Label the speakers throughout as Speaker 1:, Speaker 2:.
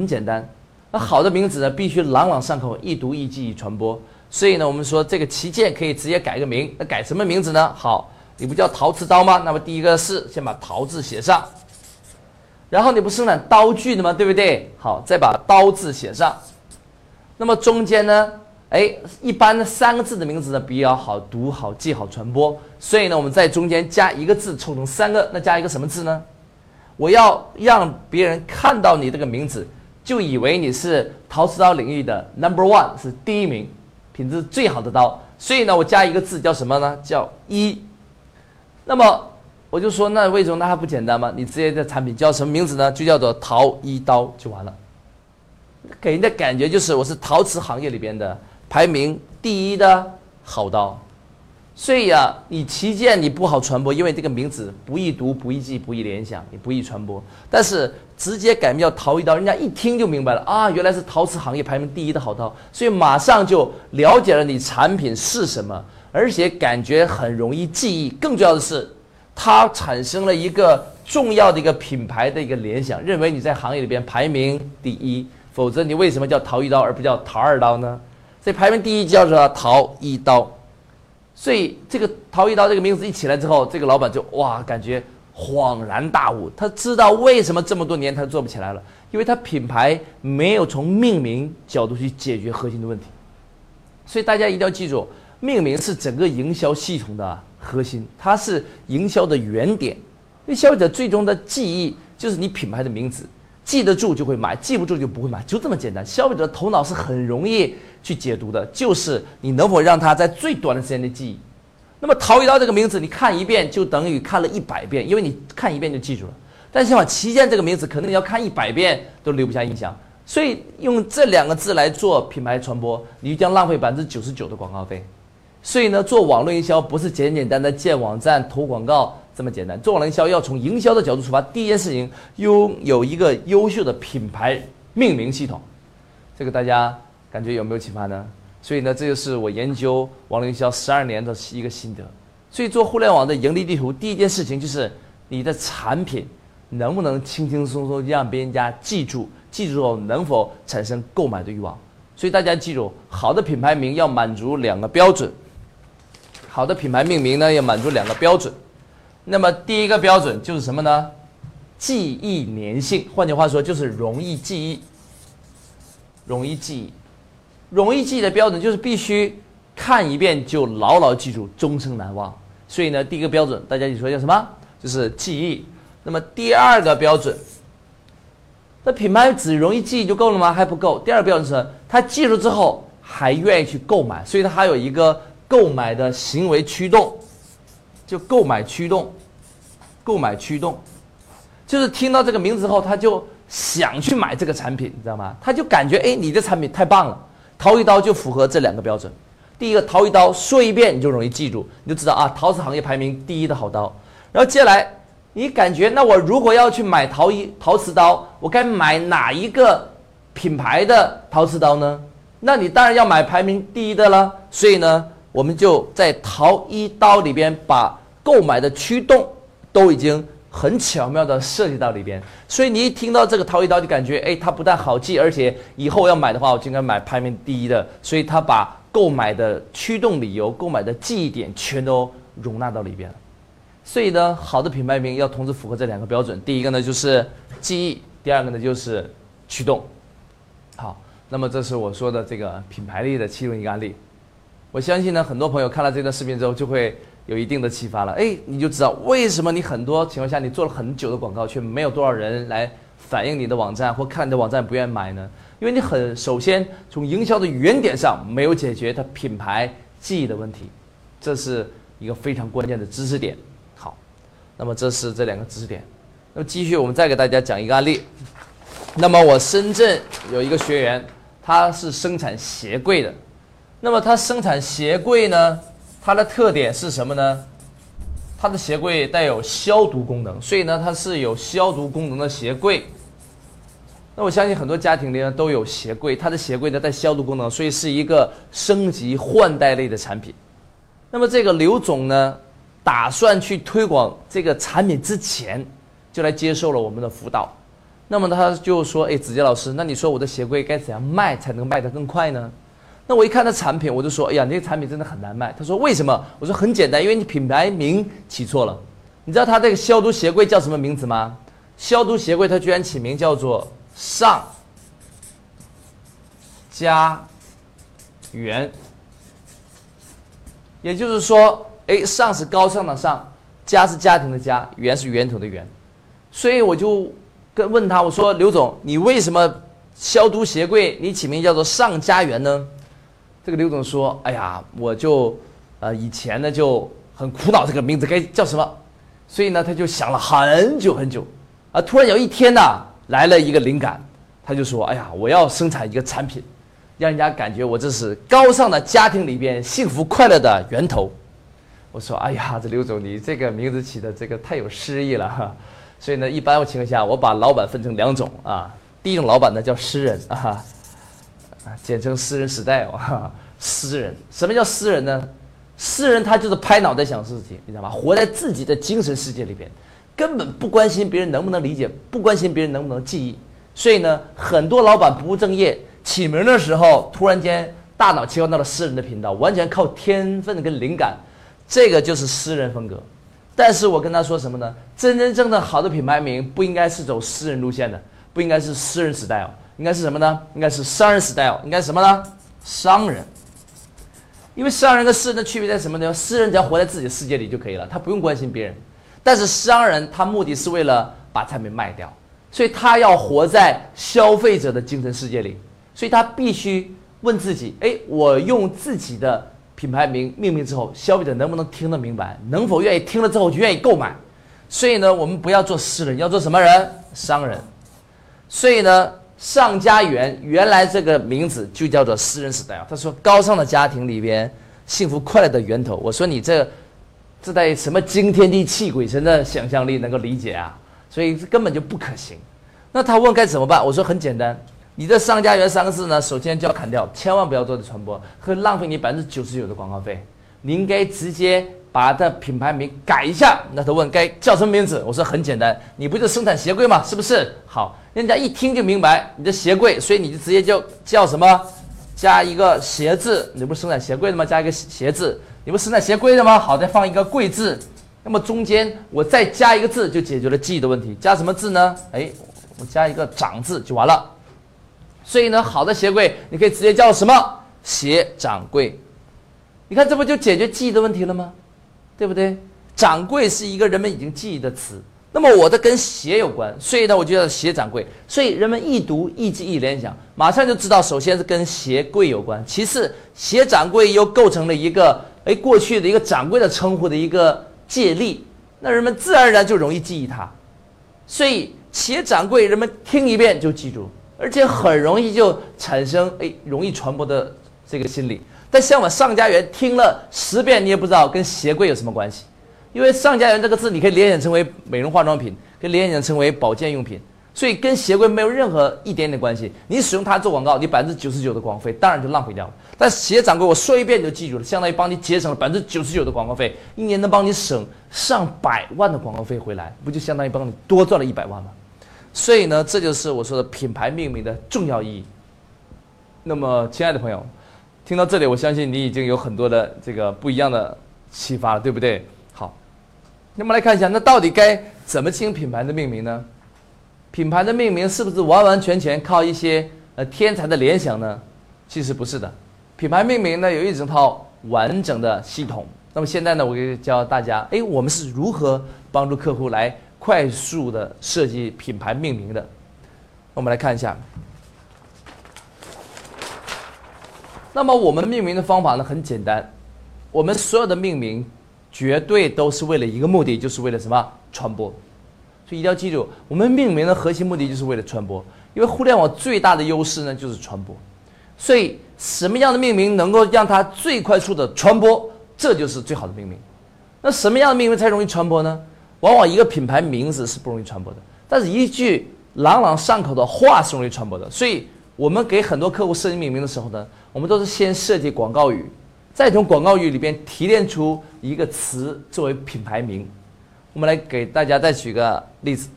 Speaker 1: 很简单。那好的名字呢，必须朗朗上口，易读易记易传播。所以呢，我们说这个旗舰可以直接改个名。那改什么名字呢？好，你不叫陶瓷刀吗？那么第一个是先把陶字写上。然后你不生产刀具的吗？对不对？好，再把刀字写上。那么中间呢？哎，一般的三个字的名字呢比较好读、好记、好传播。所以呢，我们在中间加一个字，凑成三个。那加一个什么字呢？我要让别人看到你这个名字，就以为你是陶瓷刀领域的 number one，是第一名，品质最好的刀。所以呢，我加一个字叫什么呢？叫一。那么。我就说，那为什么那还不简单吗？你直接的产品叫什么名字呢？就叫做陶一刀就完了，给人的感觉就是我是陶瓷行业里边的排名第一的好刀。所以啊，你旗舰你不好传播，因为这个名字不易读、不易记、不易联想，也不易传播。但是直接改名叫陶一刀，人家一听就明白了啊，原来是陶瓷行业排名第一的好刀，所以马上就了解了你产品是什么，而且感觉很容易记忆。更重要的是。它产生了一个重要的一个品牌的一个联想，认为你在行业里边排名第一，否则你为什么叫陶一刀而不叫陶二刀呢？所以排名第一叫做陶一刀，所以这个陶一刀这个名字一起来之后，这个老板就哇感觉恍然大悟，他知道为什么这么多年他做不起来了，因为他品牌没有从命名角度去解决核心的问题，所以大家一定要记住，命名是整个营销系统的。核心，它是营销的原点，因为消费者最终的记忆就是你品牌的名字，记得住就会买，记不住就不会买，就这么简单。消费者的头脑是很容易去解读的，就是你能否让他在最短的时间内记忆。那么陶一刀这个名字，你看一遍就等于看了一百遍，因为你看一遍就记住了。但是像旗舰这个名字，可能你要看一百遍都留不下印象。所以用这两个字来做品牌传播，你将浪费百分之九十九的广告费。所以呢，做网络营销不是简简单单建网站投广告这么简单。做网络营销要从营销的角度出发，第一件事情拥有一个优秀的品牌命名系统。这个大家感觉有没有启发呢？所以呢，这就是我研究网络营销十二年的一个心得。所以做互联网的盈利地图，第一件事情就是你的产品能不能轻轻松松让别人家记住，记住后能否产生购买的欲望。所以大家记住，好的品牌名要满足两个标准。好的品牌命名呢，要满足两个标准。那么第一个标准就是什么呢？记忆粘性，换句话说就是容易记忆。容易记忆，容易记忆的标准就是必须看一遍就牢牢记住，终生难忘。所以呢，第一个标准大家你说叫什么？就是记忆。那么第二个标准，那品牌只容易记忆就够了吗？还不够。第二个标准是他记住之后还愿意去购买，所以它还有一个。购买的行为驱动，就购买驱动，购买驱动，就是听到这个名字后，他就想去买这个产品，你知道吗？他就感觉哎，你的产品太棒了。陶一刀就符合这两个标准。第一个，陶一刀说一遍你就容易记住，你就知道啊，陶瓷行业排名第一的好刀。然后接下来，你感觉那我如果要去买陶一陶瓷刀，我该买哪一个品牌的陶瓷刀呢？那你当然要买排名第一的了。所以呢。我们就在陶一刀里边把购买的驱动都已经很巧妙的设计到里边，所以你一听到这个陶艺刀就感觉，哎，它不但好记，而且以后要买的话，我就应该买排名第一的。所以他把购买的驱动理由、购买的记忆点全都容纳到里边了。所以呢，好的品牌名要同时符合这两个标准：第一个呢就是记忆，第二个呢就是驱动。好，那么这是我说的这个品牌力的其中一个案例。我相信呢，很多朋友看了这段视频之后，就会有一定的启发了。哎，你就知道为什么你很多情况下你做了很久的广告，却没有多少人来反映你的网站或看你的网站不愿意买呢？因为你很首先从营销的原点上没有解决它品牌记忆的问题，这是一个非常关键的知识点。好，那么这是这两个知识点。那么继续，我们再给大家讲一个案例。那么我深圳有一个学员，他是生产鞋柜的。那么它生产鞋柜呢？它的特点是什么呢？它的鞋柜带有消毒功能，所以呢，它是有消毒功能的鞋柜。那我相信很多家庭里呢都有鞋柜，它的鞋柜呢带消毒功能，所以是一个升级换代类的产品。那么这个刘总呢，打算去推广这个产品之前，就来接受了我们的辅导。那么他就说：“哎，子杰老师，那你说我的鞋柜该怎样卖才能卖得更快呢？”那我一看他产品，我就说：“哎呀，那个产品真的很难卖。”他说：“为什么？”我说：“很简单，因为你品牌名起错了。你知道他这个消毒鞋柜叫什么名字吗？消毒鞋柜他居然起名叫做上家园，也就是说，哎，上是高尚的上，家是家庭的家，源是源头的源，所以我就。”跟问他，我说刘总，你为什么消毒鞋柜你起名叫做上家园呢？这个刘总说，哎呀，我就呃以前呢就很苦恼这个名字该叫什么，所以呢他就想了很久很久，啊，突然有一天呢来了一个灵感，他就说，哎呀，我要生产一个产品，让人家感觉我这是高尚的家庭里边幸福快乐的源头。我说，哎呀，这刘总你这个名字起的这个太有诗意了哈。所以呢，一般情况下，我把老板分成两种啊。第一种老板呢叫诗人啊，简称私人时代哦。私人，什么叫私人呢？私人他就是拍脑袋想事情，你知道吗？活在自己的精神世界里边，根本不关心别人能不能理解，不关心别人能不能记忆。所以呢，很多老板不务正业，起名的时候突然间大脑切换到了私人的频道，完全靠天分跟灵感，这个就是私人风格。但是我跟他说什么呢？真真正正好的品牌名不应该是走私人路线的，不应该是私人时代哦应该是什么呢？应该是商人 style，应该是什么呢？商人。因为商人跟私人的区别在什么呢？私人只要活在自己的世界里就可以了，他不用关心别人。但是商人他目的是为了把产品卖掉，所以他要活在消费者的精神世界里，所以他必须问自己：哎，我用自己的。品牌名命名之后，消费者能不能听得明白？能否愿意听了之后就愿意购买？所以呢，我们不要做私人，要做什么人？商人。所以呢，上家园原来这个名字就叫做私人时代啊。他说，高尚的家庭里边幸福快乐的源头。我说你这这带什么惊天地泣鬼神的想象力能够理解啊？所以根本就不可行。那他问该怎么办？我说很简单。你的上家园三个字呢，首先就要砍掉，千万不要做的传播，会浪费你百分之九十九的广告费。你应该直接把它的品牌名改一下。那他问该叫什么名字？我说很简单，你不就生产鞋柜吗？是不是？好，人家一听就明白你的鞋柜，所以你就直接就叫什么？加一个鞋字，你不是生产鞋柜的吗？加一个鞋字，你不是生产鞋柜的吗？好，再放一个柜字，那么中间我再加一个字，就解决了记忆的问题。加什么字呢？哎，我加一个掌字就完了。所以呢，好的鞋柜你可以直接叫什么鞋掌柜？你看这不就解决记忆的问题了吗？对不对？掌柜是一个人们已经记忆的词。那么我的跟鞋有关，所以呢我就叫鞋掌柜。所以人们一读一记一联想，马上就知道，首先是跟鞋柜有关，其次鞋掌柜又构成了一个哎过去的一个掌柜的称呼的一个借力，那人们自然而然就容易记忆它。所以鞋掌柜人们听一遍就记住。而且很容易就产生哎，容易传播的这个心理。但像我上家园听了十遍，你也不知道跟鞋柜有什么关系，因为上家园这个字你可以联想成为美容化妆品，可以联想成为保健用品，所以跟鞋柜没有任何一点点关系。你使用它做广告，你百分之九十九的广告费当然就浪费掉了。但鞋掌柜我说一遍你就记住了，相当于帮你节省了百分之九十九的广告费，一年能帮你省上百万的广告费回来，不就相当于帮你多赚了一百万吗？所以呢，这就是我说的品牌命名的重要意义。那么，亲爱的朋友，听到这里，我相信你已经有很多的这个不一样的启发了，对不对？好，那么来看一下，那到底该怎么进行品牌的命名呢？品牌的命名是不是完完全全靠一些呃天才的联想呢？其实不是的，品牌命名呢有一整套完整的系统。那么现在呢，我给教大家，哎，我们是如何帮助客户来。快速的设计品牌命名的，我们来看一下。那么我们命名的方法呢很简单，我们所有的命名绝对都是为了一个目的，就是为了什么传播。所以一定要记住，我们命名的核心目的就是为了传播。因为互联网最大的优势呢就是传播，所以什么样的命名能够让它最快速的传播，这就是最好的命名。那什么样的命名才容易传播呢？往往一个品牌名字是不容易传播的，但是一句朗朗上口的话是容易传播的。所以，我们给很多客户设计命名的时候呢，我们都是先设计广告语，再从广告语里边提炼出一个词作为品牌名。我们来给大家再举个例子，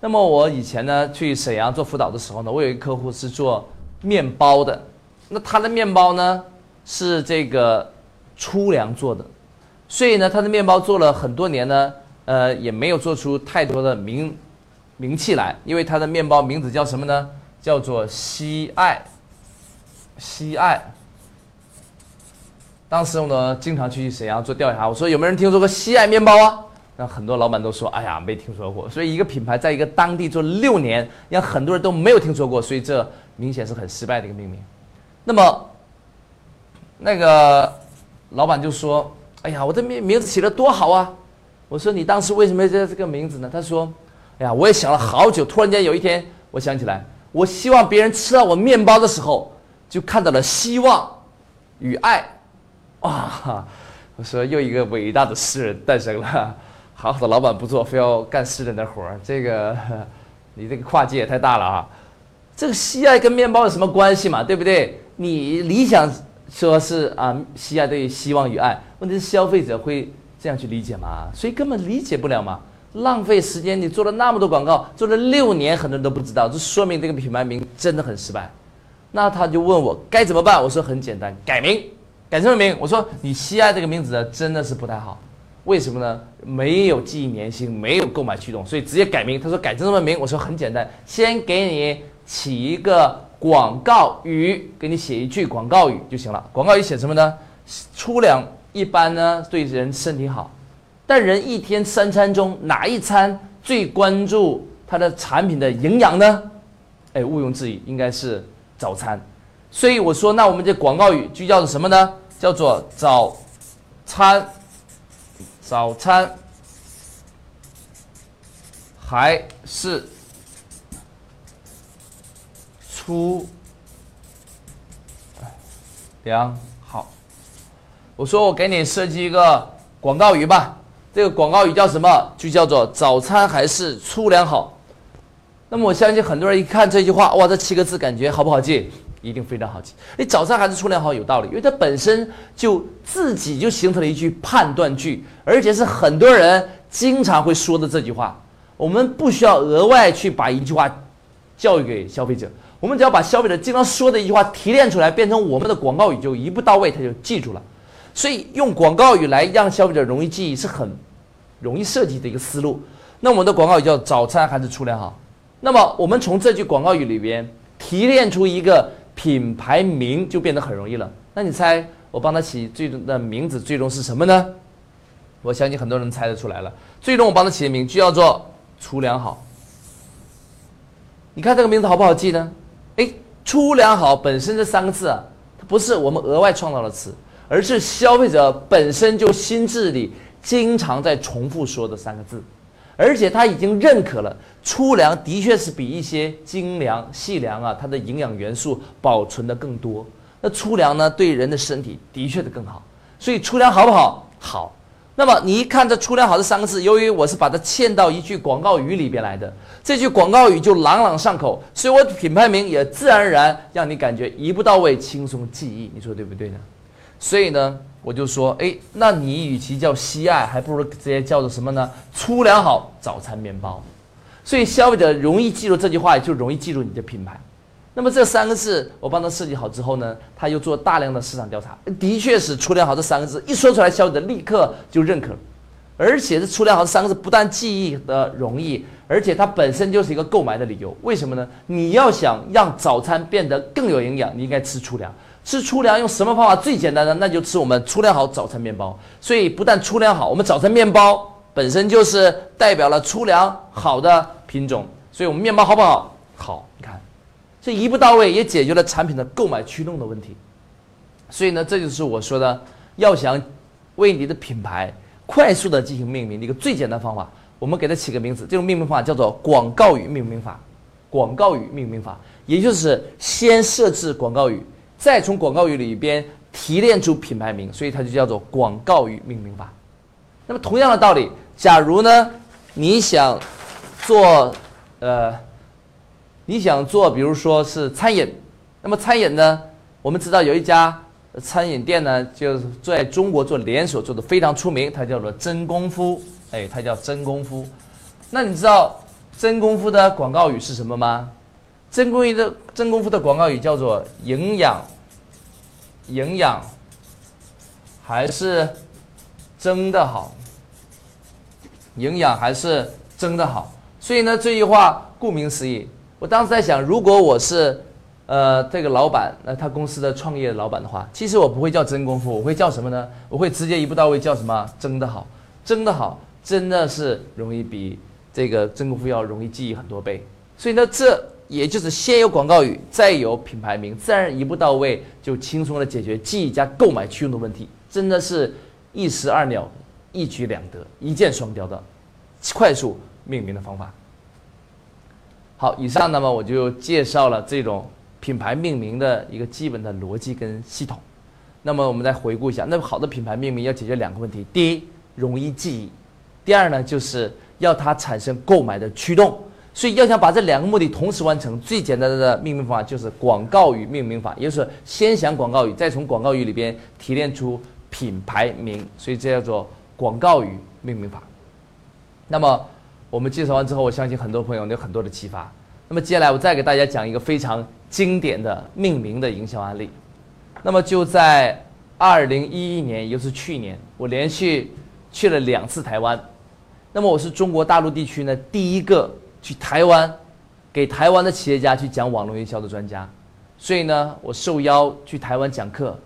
Speaker 1: 那么我以前呢去沈阳做辅导的时候呢，我有一个客户是做面包的，那他的面包呢是这个粗粮做的，所以呢他的面包做了很多年呢，呃也没有做出太多的名名气来，因为他的面包名字叫什么呢？叫做西爱，西爱。当时我呢经常去沈阳做调查，我说有没有人听说过西爱面包啊？那很多老板都说：“哎呀，没听说过。”所以一个品牌在一个当地做六年，让很多人都没有听说过，所以这明显是很失败的一个命名。那么，那个老板就说：“哎呀，我这名名字起的多好啊！”我说：“你当时为什么叫这个名字呢？”他说：“哎呀，我也想了好久，突然间有一天，我想起来，我希望别人吃到我面包的时候，就看到了希望与爱。”哇！我说又一个伟大的诗人诞生了。好好的老板不做，非要干诗人的活儿，这个你这个跨界也太大了啊！这个西爱跟面包有什么关系嘛？对不对？你理想说是啊，西爱对希望与爱，问题是消费者会这样去理解吗？所以根本理解不了嘛，浪费时间。你做了那么多广告，做了六年，很多人都不知道，这说明这个品牌名真的很失败。那他就问我该怎么办？我说很简单，改名，改什么名？我说你西爱这个名字呢，真的是不太好。为什么呢？没有记忆粘性，没有购买驱动，所以直接改名。他说改成什么名？我说很简单，先给你起一个广告语，给你写一句广告语就行了。广告语写什么呢？粗粮一般呢对人身体好，但人一天三餐中哪一餐最关注它的产品的营养呢？哎，毋庸置疑，应该是早餐。所以我说，那我们这广告语就叫做什么呢？叫做早餐。早餐还是粗粮好。我说我给你设计一个广告语吧，这个广告语叫什么？就叫做“早餐还是粗粮好”。那么我相信很多人一看这句话，哇，这七个字感觉好不好记？一定非常好记。你早餐还是粗粮好有道理，因为它本身就自己就形成了一句判断句，而且是很多人经常会说的这句话。我们不需要额外去把一句话教育给消费者，我们只要把消费者经常说的一句话提炼出来，变成我们的广告语，就一步到位，他就记住了。所以用广告语来让消费者容易记忆是很容易设计的一个思路。那我们的广告语叫“早餐还是粗粮好”。那么我们从这句广告语里边提炼出一个。品牌名就变得很容易了。那你猜我帮他起最终的名字最终是什么呢？我相信很多人猜得出来了。最终我帮他起的名就叫做“粗粮好”。你看这个名字好不好记呢？哎，“粗粮好”本身这三个字啊，它不是我们额外创造的词，而是消费者本身就心智里经常在重复说的三个字。而且他已经认可了粗粮的确是比一些精粮、细粮啊，它的营养元素保存的更多。那粗粮呢，对人的身体的确是更好。所以粗粮好不好？好。那么你一看这“粗粮好”这三个字，由于我是把它嵌到一句广告语里边来的，这句广告语就朗朗上口，所以我的品牌名也自然而然让你感觉一步到位、轻松记忆。你说对不对呢？所以呢？我就说，哎，那你与其叫西爱，还不如直接叫做什么呢？粗粮好早餐面包。所以消费者容易记住这句话，就容易记住你的品牌。那么这三个字我帮他设计好之后呢，他又做大量的市场调查，的确是粗粮好这三个字一说出来，消费者立刻就认可了。而且这粗粮好这三个字不但记忆的容易，而且它本身就是一个购买的理由。为什么呢？你要想让早餐变得更有营养，你应该吃粗粮。吃粗粮用什么方法最简单的？那就吃我们粗粮好早餐面包。所以不但粗粮好，我们早餐面包本身就是代表了粗粮好的品种。所以我们面包好不好？好，你看，这一步到位也解决了产品的购买驱动的问题。所以呢，这就是我说的，要想为你的品牌快速的进行命名的一个最简单方法。我们给它起个名字，这种命名方法叫做广告语命名法。广告语命名法，也就是先设置广告语。再从广告语里边提炼出品牌名，所以它就叫做广告语命名法。那么同样的道理，假如呢你想做呃你想做，比如说是餐饮，那么餐饮呢，我们知道有一家餐饮店呢，就在中国做连锁做的非常出名，它叫做真功夫，哎，它叫真功夫。那你知道真功夫的广告语是什么吗？真功夫的真功夫的广告语叫做营养，营养还是蒸的好，营养还是蒸的好。所以呢，这句话顾名思义，我当时在想，如果我是呃这个老板，那他公司的创业老板的话，其实我不会叫真功夫，我会叫什么呢？我会直接一步到位叫什么？蒸的好，蒸的好，真的是容易比这个真功夫要容易记忆很多倍。所以呢，这也就是先有广告语，再有品牌名，自然一步到位就轻松的解决记忆加购买驱动的问题，真的是一石二鸟，一举两得，一箭双雕的快速命名的方法。好，以上那么我就介绍了这种品牌命名的一个基本的逻辑跟系统。那么我们再回顾一下，那么好的品牌命名要解决两个问题：第一，容易记忆；第二呢，就是要它产生购买的驱动。所以要想把这两个目的同时完成，最简单的命名方法就是广告语命名法，也就是先想广告语，再从广告语里边提炼出品牌名，所以这叫做广告语命名法。那么我们介绍完之后，我相信很多朋友有很多的启发。那么接下来我再给大家讲一个非常经典的命名的营销案例。那么就在二零一一年，也就是去年，我连续去了两次台湾。那么我是中国大陆地区呢第一个。去台湾，给台湾的企业家去讲网络营销的专家，所以呢，我受邀去台湾讲课。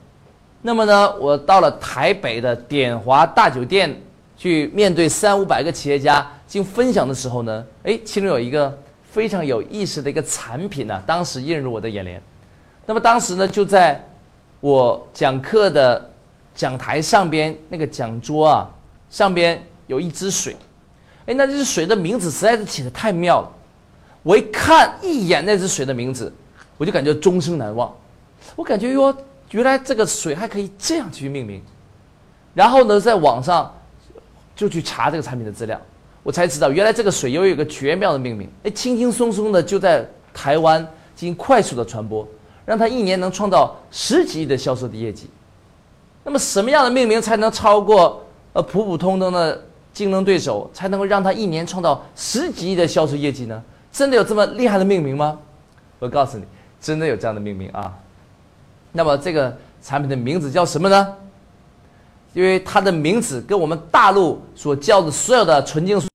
Speaker 1: 那么呢，我到了台北的典华大酒店去面对三五百个企业家进行分享的时候呢，哎，其中有一个非常有意思的一个产品呢，当时映入我的眼帘。那么当时呢，就在我讲课的讲台上边那个讲桌啊，上边有一支水。哎，那支水的名字实在是起的太妙了，我一看一眼那只水的名字，我就感觉终生难忘。我感觉哟，原来这个水还可以这样去命名。然后呢，在网上就去查这个产品的资料，我才知道原来这个水又有一个绝妙的命名。哎，轻轻松松的就在台湾进行快速的传播，让它一年能创造十几亿的销售的业绩。那么什么样的命名才能超过呃普普通通的？竞争对手才能够让他一年创造十几亿的销售业绩呢？真的有这么厉害的命名吗？我告诉你，真的有这样的命名啊。那么这个产品的名字叫什么呢？因为它的名字跟我们大陆所叫的所有的纯净水